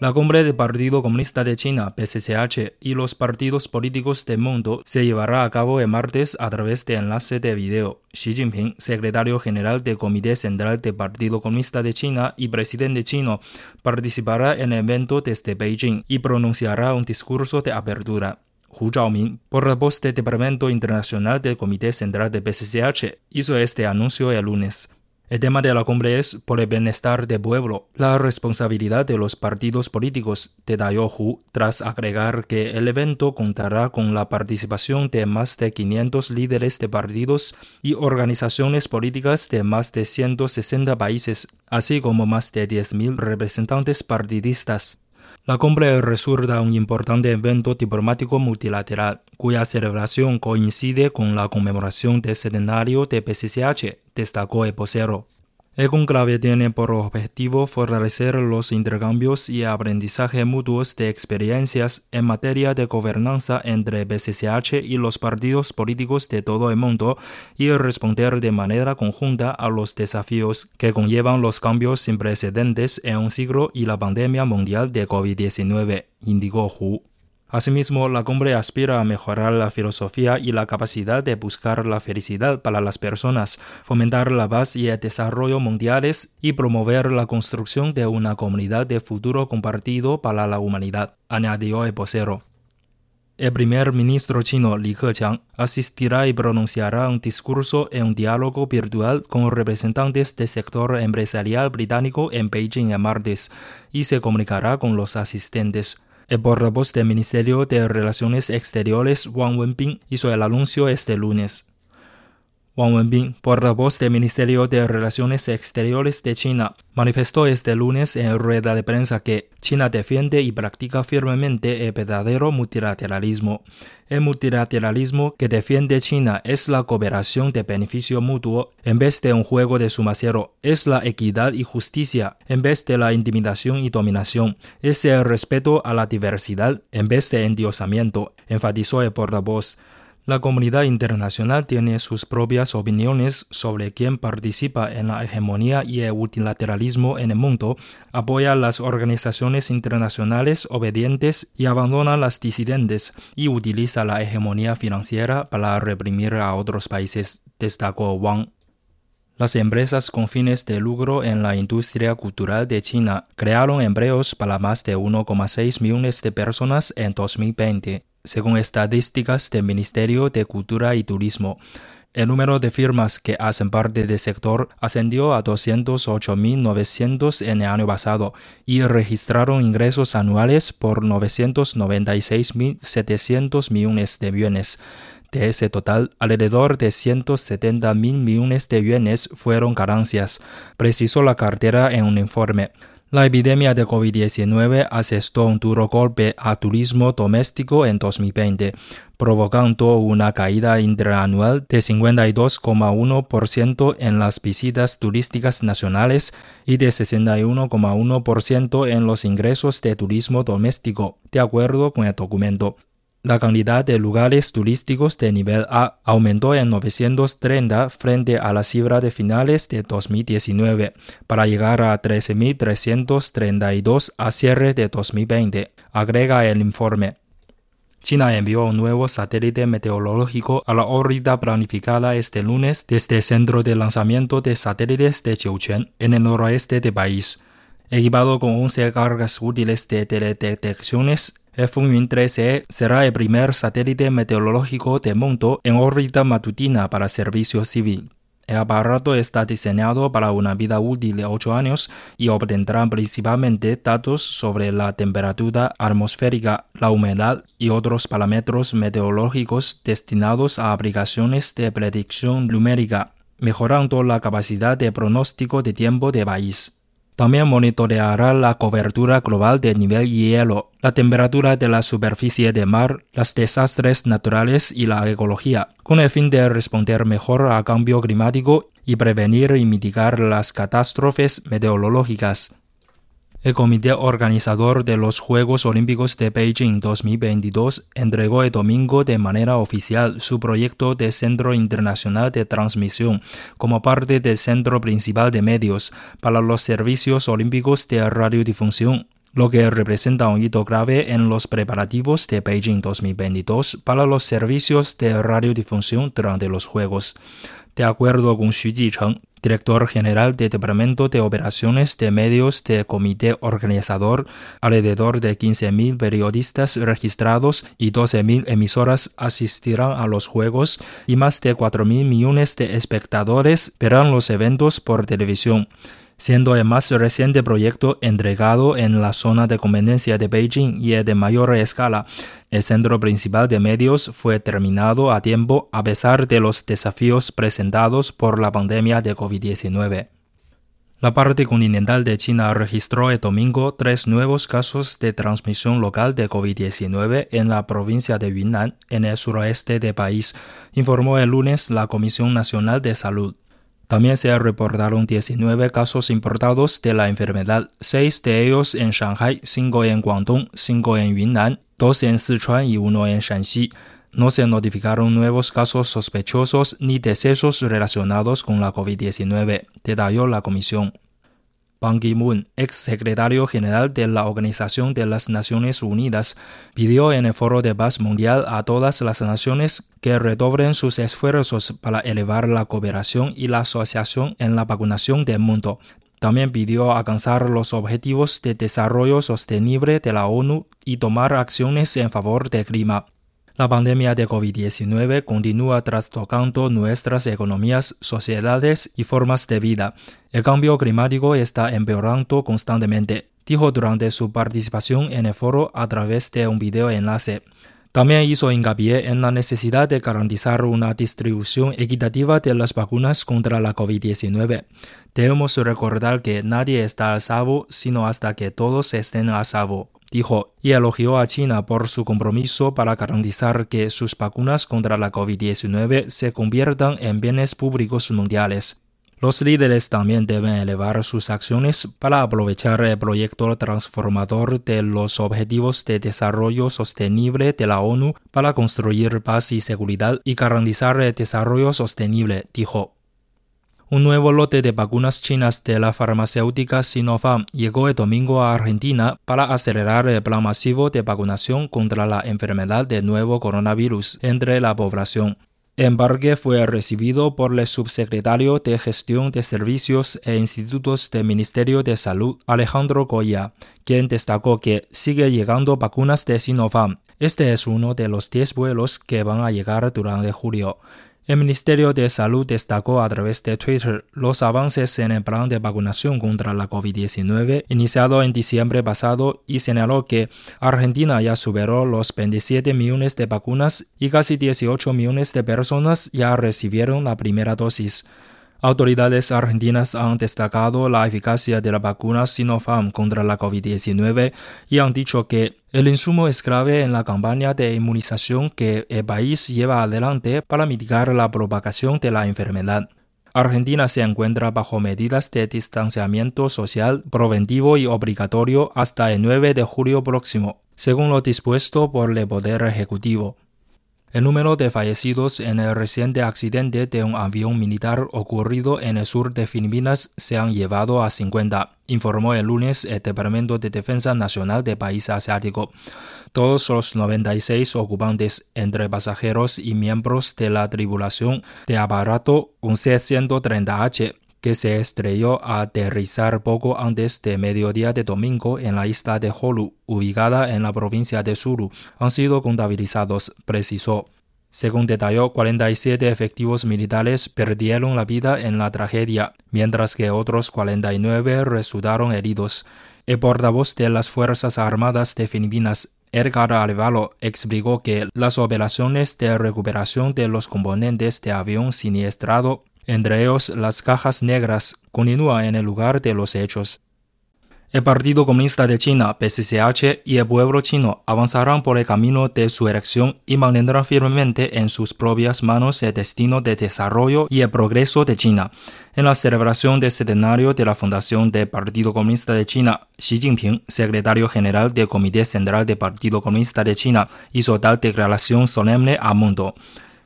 La cumbre del Partido Comunista de China, PCCH, y los partidos políticos del mundo se llevará a cabo el martes a través de enlace de video. Xi Jinping, secretario general del Comité Central del Partido Comunista de China y presidente chino, participará en el evento desde Beijing y pronunciará un discurso de apertura. Hu Zhaoming, portavoz del Departamento Internacional del Comité Central de PCCH, hizo este anuncio el lunes. El tema de la cumbre es por el bienestar del pueblo, la responsabilidad de los partidos políticos, detalló Hu, tras agregar que el evento contará con la participación de más de 500 líderes de partidos y organizaciones políticas de más de 160 países, así como más de 10.000 representantes partidistas. La cumbre resulta un importante evento diplomático multilateral, cuya celebración coincide con la conmemoración del centenario de PCCH, destacó el. El conclave tiene por objetivo fortalecer los intercambios y aprendizaje mutuos de experiencias en materia de gobernanza entre PCCH y los partidos políticos de todo el mundo y responder de manera conjunta a los desafíos que conllevan los cambios sin precedentes en un siglo y la pandemia mundial de COVID-19, indicó Hu. Asimismo, la cumbre aspira a mejorar la filosofía y la capacidad de buscar la felicidad para las personas, fomentar la paz y el desarrollo mundiales y promover la construcción de una comunidad de futuro compartido para la humanidad, añadió el vocero. El primer ministro chino Li Keqiang asistirá y pronunciará un discurso en un diálogo virtual con representantes del sector empresarial británico en Beijing el martes y se comunicará con los asistentes. El portavoz del Ministerio de Relaciones Exteriores, Wang Wenbin, hizo el anuncio este lunes. Wang Wenbin, portavoz del Ministerio de Relaciones Exteriores de China, manifestó este lunes en rueda de prensa que China defiende y practica firmemente el verdadero multilateralismo. El multilateralismo que defiende China es la cooperación de beneficio mutuo en vez de un juego de suma cero, es la equidad y justicia en vez de la intimidación y dominación, es el respeto a la diversidad en vez de endiosamiento, enfatizó el portavoz. La comunidad internacional tiene sus propias opiniones sobre quién participa en la hegemonía y el multilateralismo en el mundo, apoya las organizaciones internacionales obedientes y abandona las disidentes, y utiliza la hegemonía financiera para reprimir a otros países, destacó Wang. Las empresas con fines de lucro en la industria cultural de China crearon empleos para más de 1,6 millones de personas en 2020 según estadísticas del Ministerio de Cultura y Turismo. El número de firmas que hacen parte del sector ascendió a 208.900 en el año pasado y registraron ingresos anuales por 996.700 millones de yuanes. De ese total, alrededor de 170 mil millones de yuanes fueron ganancias, precisó la cartera en un informe. La epidemia de COVID-19 asestó un duro golpe al turismo doméstico en 2020, provocando una caída interanual de 52,1% en las visitas turísticas nacionales y de 61,1% en los ingresos de turismo doméstico, de acuerdo con el documento. La cantidad de lugares turísticos de nivel A aumentó en 930 frente a la cifra de finales de 2019 para llegar a 13.332 a cierre de 2020, agrega el informe. China envió un nuevo satélite meteorológico a la órbita planificada este lunes desde el centro de lanzamiento de satélites de Jiuquan en el noroeste del país. Equipado con 11 cargas útiles de teledetecciones, el Funyun 13 será el primer satélite meteorológico del mundo en órbita matutina para servicio civil. El aparato está diseñado para una vida útil de 8 años y obtendrá principalmente datos sobre la temperatura atmosférica, la humedad y otros parámetros meteorológicos destinados a aplicaciones de predicción numérica, mejorando la capacidad de pronóstico de tiempo de país. También monitoreará la cobertura global del nivel hielo, la temperatura de la superficie de mar, los desastres naturales y la ecología, con el fin de responder mejor al cambio climático y prevenir y mitigar las catástrofes meteorológicas. El comité organizador de los Juegos Olímpicos de Beijing 2022 entregó el domingo de manera oficial su proyecto de Centro Internacional de Transmisión como parte del Centro Principal de Medios para los Servicios Olímpicos de Radiodifusión lo que representa un hito grave en los preparativos de Beijing 2022 para los servicios de radiodifusión durante los Juegos. De acuerdo con Xu Jicheng, director general del Departamento de Operaciones de Medios del Comité Organizador, alrededor de 15.000 periodistas registrados y 12.000 emisoras asistirán a los Juegos y más de 4.000 millones de espectadores verán los eventos por televisión siendo el más reciente proyecto entregado en la zona de conveniencia de Beijing y el de mayor escala. El centro principal de medios fue terminado a tiempo a pesar de los desafíos presentados por la pandemia de COVID-19. La parte continental de China registró el domingo tres nuevos casos de transmisión local de COVID-19 en la provincia de Yunnan, en el suroeste del país, informó el lunes la Comisión Nacional de Salud. También se reportaron 19 casos importados de la enfermedad, 6 de ellos en Shanghai, 5 en Guangdong, 5 en Yunnan, 2 en Sichuan y 1 en Shanxi. No se notificaron nuevos casos sospechosos ni decesos relacionados con la COVID-19, detalló la comisión. Ban Ki-moon, ex secretario general de la Organización de las Naciones Unidas, pidió en el Foro de Paz Mundial a todas las naciones que redoblen sus esfuerzos para elevar la cooperación y la asociación en la vacunación del mundo. También pidió alcanzar los objetivos de desarrollo sostenible de la ONU y tomar acciones en favor del clima. La pandemia de COVID-19 continúa trastocando nuestras economías, sociedades y formas de vida. El cambio climático está empeorando constantemente, dijo durante su participación en el foro a través de un video enlace. También hizo hincapié en la necesidad de garantizar una distribución equitativa de las vacunas contra la COVID-19. Debemos recordar que nadie está a salvo sino hasta que todos estén a salvo dijo, y elogió a China por su compromiso para garantizar que sus vacunas contra la COVID-19 se conviertan en bienes públicos mundiales. Los líderes también deben elevar sus acciones para aprovechar el proyecto transformador de los Objetivos de Desarrollo Sostenible de la ONU para construir paz y seguridad y garantizar el desarrollo sostenible, dijo. Un nuevo lote de vacunas chinas de la farmacéutica Sinopharm llegó el domingo a Argentina para acelerar el plan masivo de vacunación contra la enfermedad de nuevo coronavirus entre la población. El embarque fue recibido por el subsecretario de Gestión de Servicios e Institutos del Ministerio de Salud, Alejandro Goya, quien destacó que sigue llegando vacunas de Sinopharm. Este es uno de los 10 vuelos que van a llegar durante julio. El Ministerio de Salud destacó a través de Twitter los avances en el plan de vacunación contra la COVID-19 iniciado en diciembre pasado y señaló que Argentina ya superó los 27 millones de vacunas y casi 18 millones de personas ya recibieron la primera dosis. Autoridades argentinas han destacado la eficacia de la vacuna Sinopharm contra la COVID-19 y han dicho que el insumo es clave en la campaña de inmunización que el país lleva adelante para mitigar la propagación de la enfermedad. Argentina se encuentra bajo medidas de distanciamiento social preventivo y obligatorio hasta el 9 de julio próximo, según lo dispuesto por el Poder Ejecutivo. El número de fallecidos en el reciente accidente de un avión militar ocurrido en el sur de Filipinas se han llevado a 50, informó el lunes el Departamento de Defensa Nacional del país asiático. Todos los 96 ocupantes, entre pasajeros y miembros de la tribulación de aparato un C-130H, que se estrelló a aterrizar poco antes de mediodía de domingo en la isla de Holu, ubicada en la provincia de Sulu, han sido contabilizados, precisó. Según detalló, 47 efectivos militares perdieron la vida en la tragedia, mientras que otros 49 resultaron heridos. El portavoz de las Fuerzas Armadas de Filipinas, Edgar Alevalo, explicó que las operaciones de recuperación de los componentes de avión siniestrado entre ellos las cajas negras, continúan en el lugar de los hechos. El Partido Comunista de China, PCCH, y el pueblo chino avanzarán por el camino de su elección y mantendrán firmemente en sus propias manos el destino de desarrollo y el progreso de China. En la celebración del centenario de la fundación del Partido Comunista de China, Xi Jinping, secretario general del Comité Central del Partido Comunista de China, hizo tal declaración solemne al mundo.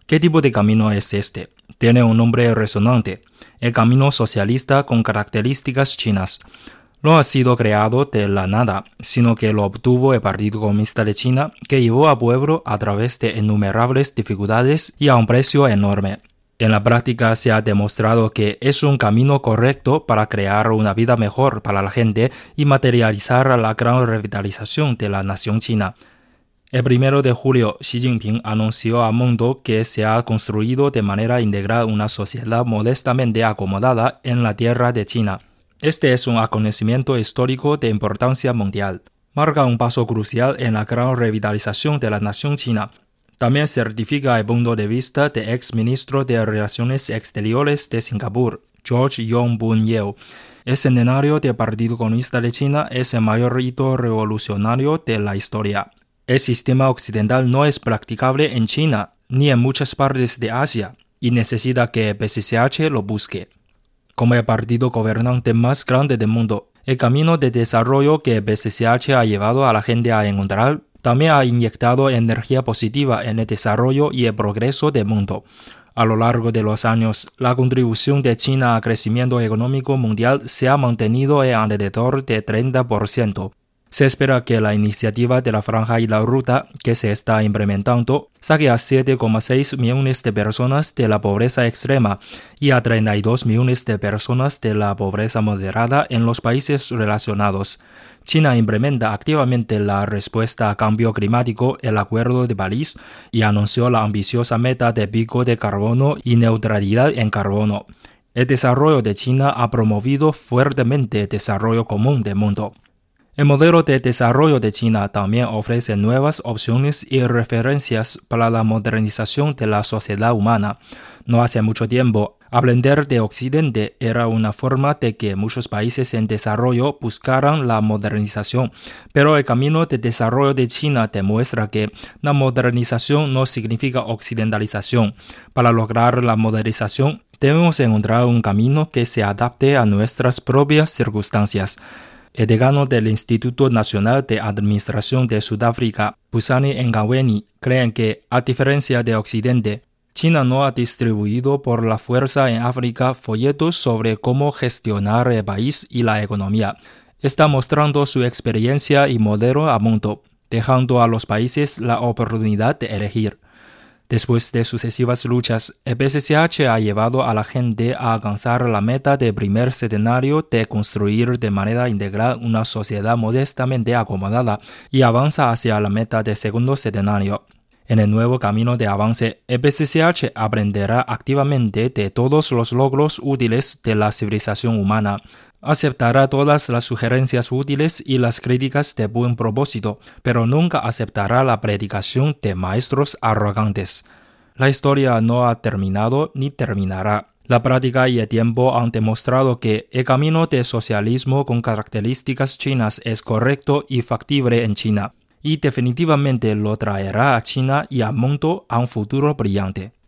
¿Qué tipo de camino es este? Tiene un nombre resonante, el camino socialista con características chinas no ha sido creado de la nada, sino que lo obtuvo el Partido Comunista de China, que llevó a pueblo a través de innumerables dificultades y a un precio enorme. En la práctica se ha demostrado que es un camino correcto para crear una vida mejor para la gente y materializar la gran revitalización de la nación china. El primero de julio, Xi Jinping anunció al mundo que se ha construido de manera integral una sociedad modestamente acomodada en la tierra de China. Este es un acontecimiento histórico de importancia mundial. Marca un paso crucial en la gran revitalización de la nación china. También certifica el punto de vista del ex ministro de Relaciones Exteriores de Singapur, George Yong Bun Yeo. El centenario del Partido Comunista de China es el mayor hito revolucionario de la historia. El sistema occidental no es practicable en China ni en muchas partes de Asia y necesita que PCCH lo busque como el partido gobernante más grande del mundo. El camino de desarrollo que BCCH ha llevado a la gente a encontrar también ha inyectado energía positiva en el desarrollo y el progreso del mundo. A lo largo de los años, la contribución de China al crecimiento económico mundial se ha mantenido en alrededor de 30%. Se espera que la iniciativa de la franja y la ruta que se está implementando saque a 7,6 millones de personas de la pobreza extrema y a 32 millones de personas de la pobreza moderada en los países relacionados. China implementa activamente la respuesta a cambio climático, el Acuerdo de París, y anunció la ambiciosa meta de pico de carbono y neutralidad en carbono. El desarrollo de China ha promovido fuertemente el desarrollo común del mundo. El modelo de desarrollo de China también ofrece nuevas opciones y referencias para la modernización de la sociedad humana. No hace mucho tiempo, aprender de Occidente era una forma de que muchos países en desarrollo buscaran la modernización, pero el camino de desarrollo de China demuestra que la modernización no significa occidentalización. Para lograr la modernización, debemos encontrar un camino que se adapte a nuestras propias circunstancias. El decano del Instituto Nacional de Administración de Sudáfrica, Pusani Ngaweni, creen que, a diferencia de Occidente, China no ha distribuido por la fuerza en África folletos sobre cómo gestionar el país y la economía. Está mostrando su experiencia y modelo a mundo, dejando a los países la oportunidad de elegir. Después de sucesivas luchas, el PCCH ha llevado a la gente a alcanzar la meta del primer centenario de construir de manera integral una sociedad modestamente acomodada y avanza hacia la meta del segundo centenario. En el nuevo camino de avance, el PCCH aprenderá activamente de todos los logros útiles de la civilización humana, Aceptará todas las sugerencias útiles y las críticas de buen propósito, pero nunca aceptará la predicación de maestros arrogantes. La historia no ha terminado ni terminará. La práctica y el tiempo han demostrado que el camino de socialismo con características chinas es correcto y factible en China, y definitivamente lo traerá a China y al mundo a un futuro brillante.